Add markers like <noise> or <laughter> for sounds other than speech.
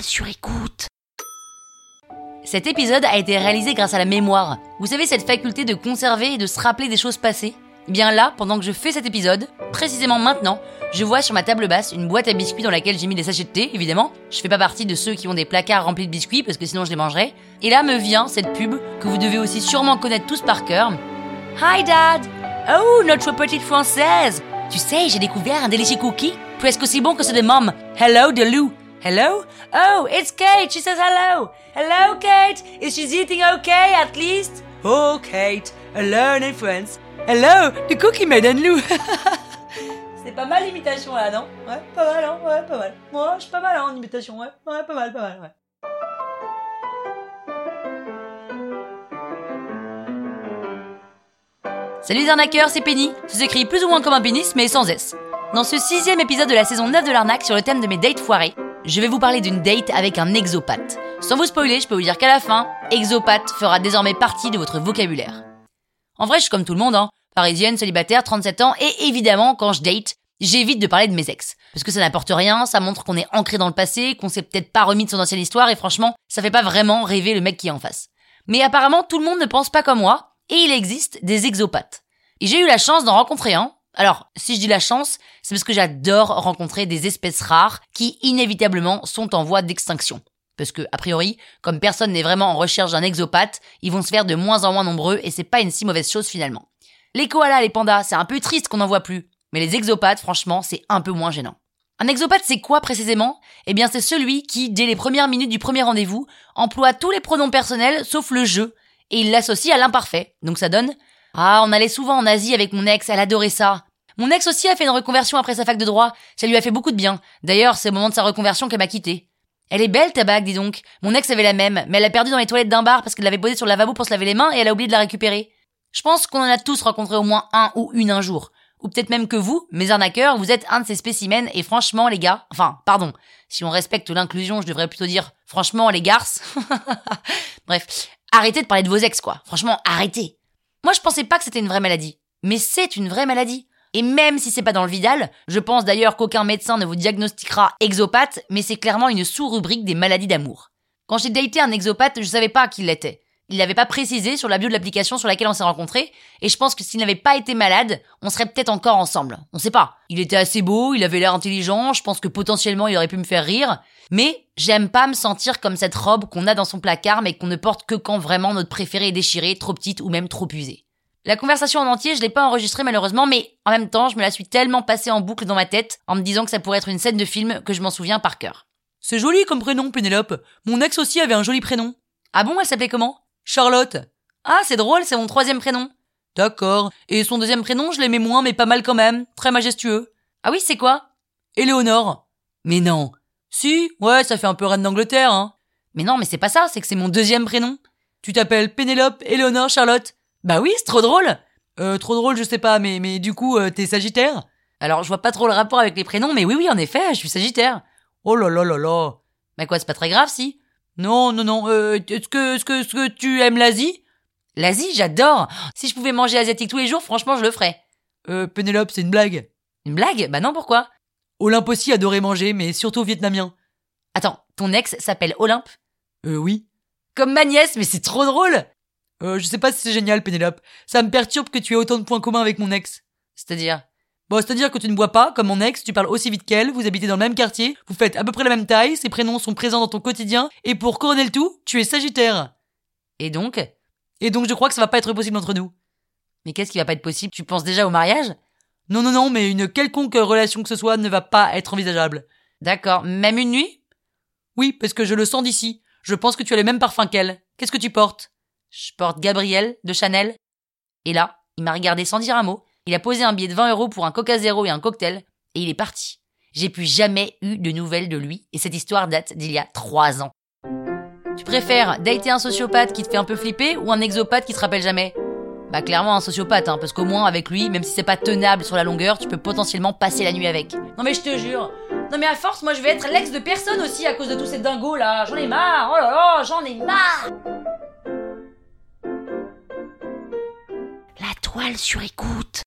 sur écoute. Cet épisode a été réalisé grâce à la mémoire. Vous savez, cette faculté de conserver et de se rappeler des choses passées Eh Bien là, pendant que je fais cet épisode, précisément maintenant, je vois sur ma table basse une boîte à biscuits dans laquelle j'ai mis des sachets de thé, évidemment. Je fais pas partie de ceux qui ont des placards remplis de biscuits parce que sinon je les mangerais. Et là me vient cette pub que vous devez aussi sûrement connaître tous par cœur. Hi dad Oh, notre petite française Tu sais, j'ai découvert un délicieux cookie, presque aussi bon que ceux de mom. Hello de Lou. Hello? Oh, it's Kate. She says hello. Hello, Kate. Is she eating okay at least? Oh, Kate. Alone in France. Hello, the cookie maiden Lou. <laughs> C'est pas mal l'imitation là, non? Ouais, pas mal, hein? Ouais, pas mal. Moi, je suis pas mal hein, en imitation, ouais. Ouais, pas mal, pas mal, ouais. Salut les arnaqueurs, c'est Penny. Ça s'écrit plus ou moins comme un pénis, mais sans S. Dans ce sixième épisode de la saison 9 de l'arnaque sur le thème de mes dates foirées, je vais vous parler d'une date avec un exopathe. Sans vous spoiler, je peux vous dire qu'à la fin, exopathe fera désormais partie de votre vocabulaire. En vrai, je suis comme tout le monde, hein. Parisienne, célibataire, 37 ans, et évidemment, quand je date, j'évite de parler de mes ex. Parce que ça n'apporte rien, ça montre qu'on est ancré dans le passé, qu'on s'est peut-être pas remis de son ancienne histoire, et franchement, ça fait pas vraiment rêver le mec qui est en face. Mais apparemment, tout le monde ne pense pas comme moi, et il existe des exopathes. Et j'ai eu la chance d'en rencontrer un. Alors, si je dis la chance, c'est parce que j'adore rencontrer des espèces rares qui inévitablement sont en voie d'extinction. Parce que, a priori, comme personne n'est vraiment en recherche d'un exopathe, ils vont se faire de moins en moins nombreux et c'est pas une si mauvaise chose finalement. Les koalas, les pandas, c'est un peu triste qu'on n'en voit plus. Mais les exopathes, franchement, c'est un peu moins gênant. Un exopathe, c'est quoi précisément? Eh bien, c'est celui qui, dès les premières minutes du premier rendez-vous, emploie tous les pronoms personnels sauf le je, et il l'associe à l'imparfait. Donc ça donne Ah, on allait souvent en Asie avec mon ex, elle adorait ça. Mon ex aussi a fait une reconversion après sa fac de droit, ça lui a fait beaucoup de bien. D'ailleurs, c'est au moment de sa reconversion qu'elle m'a quitté. Elle est belle ta bague, dis donc. Mon ex avait la même, mais elle l'a perdue dans les toilettes d'un bar parce qu'elle l'avait posée sur le lavabo pour se laver les mains et elle a oublié de la récupérer. Je pense qu'on en a tous rencontré au moins un ou une un jour. Ou peut-être même que vous, mes arnaqueurs, vous êtes un de ces spécimens et franchement les gars, enfin, pardon, si on respecte l'inclusion, je devrais plutôt dire franchement les garces. <laughs> Bref, arrêtez de parler de vos ex quoi. Franchement, arrêtez. Moi je pensais pas que c'était une vraie maladie. Mais c'est une vraie maladie. Et même si c'est pas dans le Vidal, je pense d'ailleurs qu'aucun médecin ne vous diagnostiquera exopathe, mais c'est clairement une sous-rubrique des maladies d'amour. Quand j'ai daté un exopathe, je savais pas qui l'était. Il l'avait pas précisé sur la bio de l'application sur laquelle on s'est rencontrés, et je pense que s'il n'avait pas été malade, on serait peut-être encore ensemble. On sait pas. Il était assez beau, il avait l'air intelligent, je pense que potentiellement il aurait pu me faire rire, mais j'aime pas me sentir comme cette robe qu'on a dans son placard mais qu'on ne porte que quand vraiment notre préféré est déchiré, trop petite ou même trop usée. La conversation en entier, je l'ai pas enregistrée malheureusement, mais en même temps, je me la suis tellement passée en boucle dans ma tête, en me disant que ça pourrait être une scène de film que je m'en souviens par cœur. C'est joli comme prénom, Pénélope. Mon ex aussi avait un joli prénom. Ah bon, elle s'appelait comment? Charlotte. Ah, c'est drôle, c'est mon troisième prénom. D'accord. Et son deuxième prénom, je l'aimais moins, mais pas mal quand même. Très majestueux. Ah oui, c'est quoi? Éléonore. Mais non. Si, ouais, ça fait un peu reine d'Angleterre, hein. Mais non, mais c'est pas ça, c'est que c'est mon deuxième prénom. Tu t'appelles Pénélope, Éléonore, Charlotte. Bah oui, c'est trop drôle. Euh, trop drôle, je sais pas, mais, mais du coup, euh, t'es Sagittaire? Alors, je vois pas trop le rapport avec les prénoms, mais oui, oui, en effet, je suis Sagittaire. Oh là là là là. Bah quoi, c'est pas très grave, si Non, non, non, euh, est-ce que, est-ce que, est-ce que tu aimes l'Asie? L'Asie, j'adore. Si je pouvais manger asiatique tous les jours, franchement, je le ferais. Euh, Pénélope, c'est une blague. Une blague? Bah non, pourquoi? Olympe aussi adorait manger, mais surtout vietnamien. Attends, ton ex s'appelle Olympe? Euh, oui. Comme ma nièce, mais c'est trop drôle euh, je sais pas si c'est génial, Pénélope. Ça me perturbe que tu aies autant de points communs avec mon ex. C'est-à-dire? Bon, c'est-à-dire que tu ne bois pas, comme mon ex, tu parles aussi vite qu'elle, vous habitez dans le même quartier, vous faites à peu près la même taille, ses prénoms sont présents dans ton quotidien, et pour couronner le tout, tu es Sagittaire. Et donc? Et donc je crois que ça va pas être possible entre nous. Mais qu'est-ce qui va pas être possible? Tu penses déjà au mariage? Non, non, non, mais une quelconque relation que ce soit ne va pas être envisageable. D'accord, même une nuit? Oui, parce que je le sens d'ici. Je pense que tu as le même parfum qu'elle. Qu'est-ce que tu portes? Je porte Gabriel de Chanel. Et là, il m'a regardé sans dire un mot. Il a posé un billet de 20 euros pour un Coca Zéro et un cocktail. Et il est parti. J'ai plus jamais eu de nouvelles de lui. Et cette histoire date d'il y a trois ans. Tu préfères dater un sociopathe qui te fait un peu flipper ou un exopathe qui te rappelle jamais? Bah clairement un sociopathe, hein, parce qu'au moins avec lui, même si c'est pas tenable sur la longueur, tu peux potentiellement passer la nuit avec. Non mais je te jure, non mais à force, moi je vais être l'ex de personne aussi à cause de tous ces dingos là. J'en ai marre, oh là là, j'en ai marre La toile sur écoute.